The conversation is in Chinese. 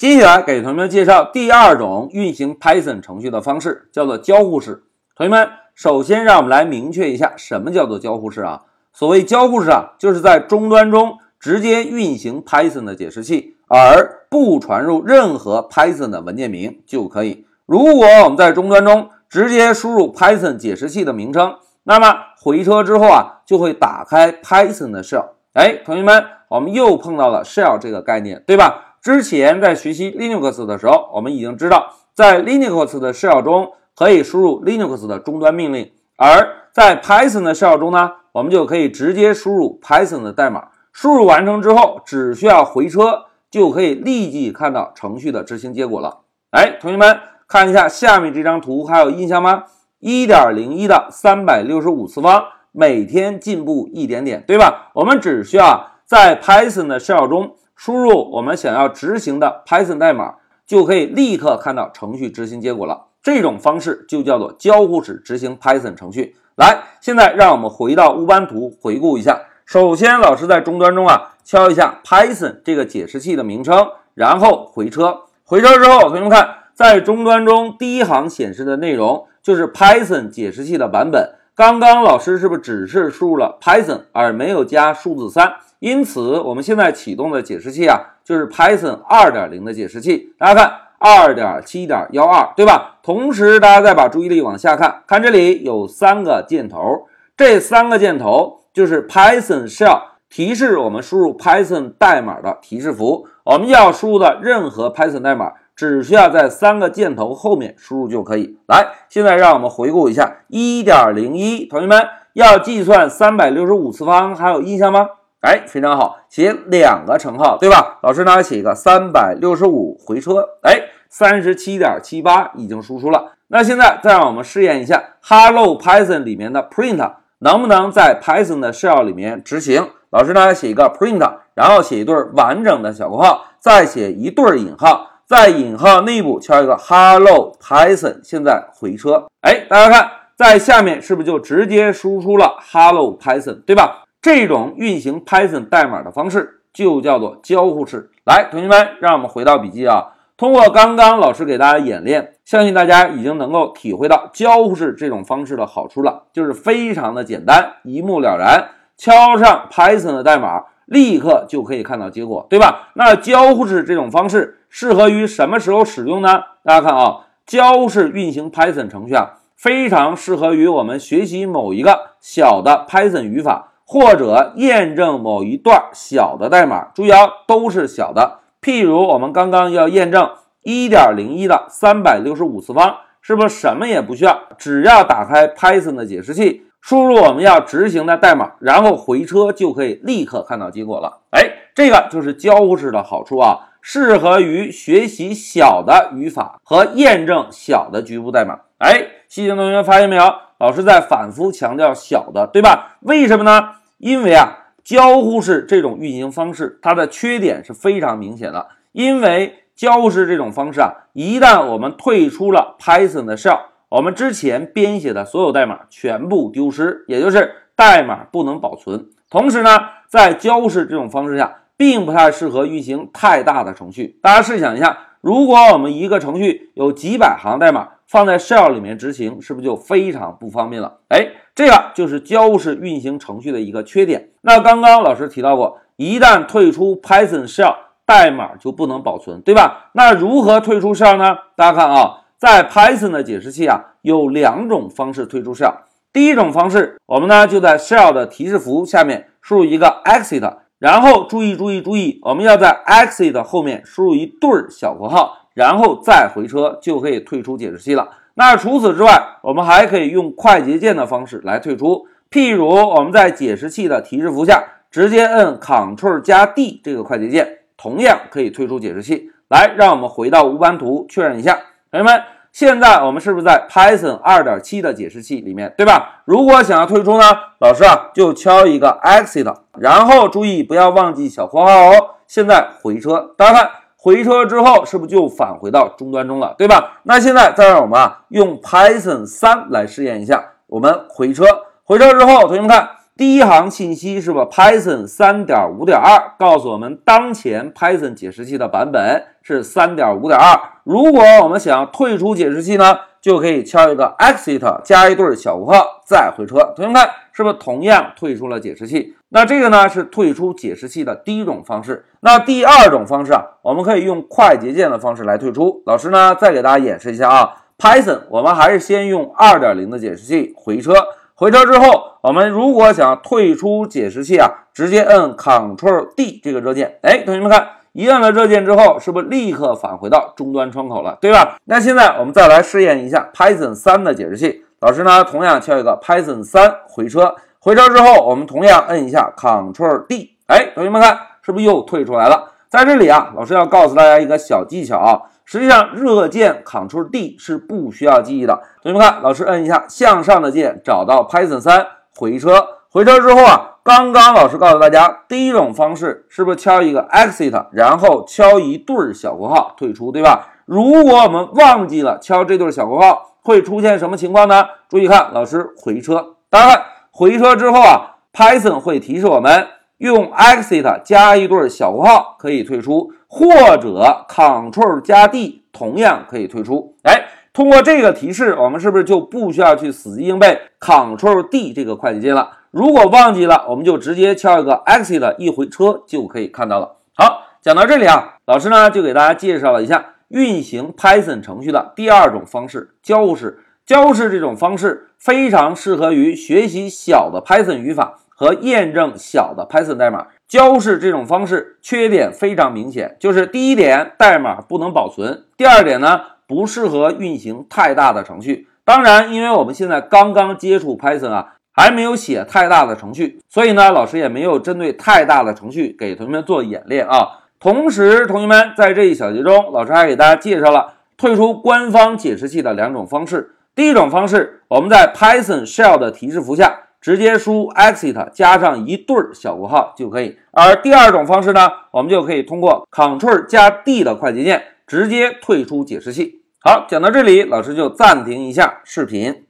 接下来给同学们介绍第二种运行 Python 程序的方式，叫做交互式。同学们，首先让我们来明确一下什么叫做交互式啊？所谓交互式啊，就是在终端中直接运行 Python 的解释器，而不传入任何 Python 的文件名就可以。如果我们在终端中直接输入 Python 解释器的名称，那么回车之后啊，就会打开 Python 的 shell。哎，同学们，我们又碰到了 shell 这个概念，对吧？之前在学习 Linux 的时候，我们已经知道，在 Linux 的 shell 中可以输入 Linux 的终端命令，而在 Python 的 shell 中呢，我们就可以直接输入 Python 的代码。输入完成之后，只需要回车，就可以立即看到程序的执行结果了。哎，同学们。看一下下面这张图，还有印象吗？一点零一的三百六十五次方，每天进步一点点，对吧？我们只需要在 Python 的 shell 中输入我们想要执行的 Python 代码，就可以立刻看到程序执行结果了。这种方式就叫做交互式执行 Python 程序。来，现在让我们回到乌班图回顾一下。首先，老师在终端中啊敲一下 Python 这个解释器的名称，然后回车。回车之后，同学们看。在终端中，第一行显示的内容就是 Python 解释器的版本。刚刚老师是不是只是输入了 Python 而没有加数字三？因此，我们现在启动的解释器啊，就是 Python 二点零的解释器。大家看，二点七点幺二，对吧？同时，大家再把注意力往下看，看这里有三个箭头，这三个箭头就是 Python shell 提示我们输入 Python 代码的提示符。我们要输入的任何 Python 代码。只需要在三个箭头后面输入就可以。来，现在让我们回顾一下一点零一，同学们要计算三百六十五次方，还有印象吗？哎，非常好，写两个乘号，对吧？老师呢写一个三百六十五回车，哎，三十七点七八已经输出了。那现在再让我们试验一下 Hello Python 里面的 print 能不能在 Python 的 shell 里面执行？老师呢写一个 print，然后写一对完整的小括号，再写一对引号。在引号内部敲一个 Hello Python，现在回车，哎，大家看，在下面是不是就直接输出了 Hello Python，对吧？这种运行 Python 代码的方式就叫做交互式。来，同学们，让我们回到笔记啊。通过刚刚老师给大家演练，相信大家已经能够体会到交互式这种方式的好处了，就是非常的简单，一目了然，敲上 Python 的代码。立刻就可以看到结果，对吧？那交互式这种方式适合于什么时候使用呢？大家看啊，交互式运行 Python 程序啊，非常适合于我们学习某一个小的 Python 语法，或者验证某一段小的代码。注意啊，都是小的。譬如我们刚刚要验证一点零一的三百六十五次方，是不是什么也不需要，只要打开 Python 的解释器。输入我们要执行的代码，然后回车就可以立刻看到结果了。哎，这个就是交互式的好处啊，适合于学习小的语法和验证小的局部代码。哎，细心同学发现没有？老师在反复强调小的，对吧？为什么呢？因为啊，交互式这种运行方式，它的缺点是非常明显的。因为交互式这种方式啊，一旦我们退出了 Python 的 shell。我们之前编写的所有代码全部丢失，也就是代码不能保存。同时呢，在交互式这种方式下，并不太适合运行太大的程序。大家试想一下，如果我们一个程序有几百行代码放在 shell 里面执行，是不是就非常不方便了？哎，这个就是交互式运行程序的一个缺点。那刚刚老师提到过，一旦退出 Python shell，代码就不能保存，对吧？那如何退出 shell 呢？大家看啊。在 Python 的解释器啊，有两种方式退出 shell。第一种方式，我们呢就在 shell 的提示符下面输入一个 exit，然后注意注意注意，我们要在 exit 后面输入一对儿小括号，然后再回车就可以退出解释器了。那除此之外，我们还可以用快捷键的方式来退出。譬如我们在解释器的提示符下直接摁 Ctrl 加 D 这个快捷键，同样可以退出解释器。来，让我们回到无班图确认一下。同学们，现在我们是不是在 Python 二点七的解释器里面，对吧？如果想要退出呢，老师啊就敲一个 Exit，然后注意不要忘记小括号哦。现在回车，大家看回车之后是不是就返回到终端中了，对吧？那现在再让我们啊用 Python 三来试验一下，我们回车，回车之后，同学们看第一行信息是吧？Python 三点五点二告诉我们，当前 Python 解释器的版本是三点五点二。如果我们想要退出解释器呢，就可以敲一个 exit 加一对小括号再回车。同学们看，是不是同样退出了解释器？那这个呢是退出解释器的第一种方式。那第二种方式啊，我们可以用快捷键的方式来退出。老师呢再给大家演示一下啊，Python 我们还是先用二点零的解释器回车。回车之后，我们如果想退出解释器啊，直接摁 Ctrl D 这个热键。哎，同学们看，一摁了热键之后，是不是立刻返回到终端窗口了，对吧？那现在我们再来试验一下 Python 三的解释器。老师呢，同样敲一个 Python 三回车。回车之后，我们同样摁一下 Ctrl D。哎，同学们看，是不是又退出来了？在这里啊，老师要告诉大家一个小技巧啊。实际上，热键 Ctrl D 是不需要记忆的。同学们看，老师摁一下向上的键，找到 Python 三回车。回车之后啊，刚刚老师告诉大家，第一种方式是不是敲一个 exit，然后敲一对小括号退出，对吧？如果我们忘记了敲这对小括号，会出现什么情况呢？注意看，老师回车，大家看回车之后啊，Python 会提示我们用 exit 加一对小括号可以退出。或者 Ctrl 加 D 同样可以退出。哎，通过这个提示，我们是不是就不需要去死记硬背 Ctrl D 这个快捷键了？如果忘记了，我们就直接敲一个 Exit 一回车就可以看到了。好，讲到这里啊，老师呢就给大家介绍了一下运行 Python 程序的第二种方式——交互式。交互式这种方式非常适合于学习小的 Python 语法和验证小的 Python 代码。交互式这种方式缺点非常明显，就是第一点，代码不能保存；第二点呢，不适合运行太大的程序。当然，因为我们现在刚刚接触 Python 啊，还没有写太大的程序，所以呢，老师也没有针对太大的程序给同学们做演练啊。同时，同学们在这一小节中，老师还给大家介绍了退出官方解释器的两种方式。第一种方式，我们在 Python shell 的提示符下。直接输 exit 加上一对小括号就可以，而第二种方式呢，我们就可以通过 Ctrl 加 D 的快捷键直接退出解释器。好，讲到这里，老师就暂停一下视频。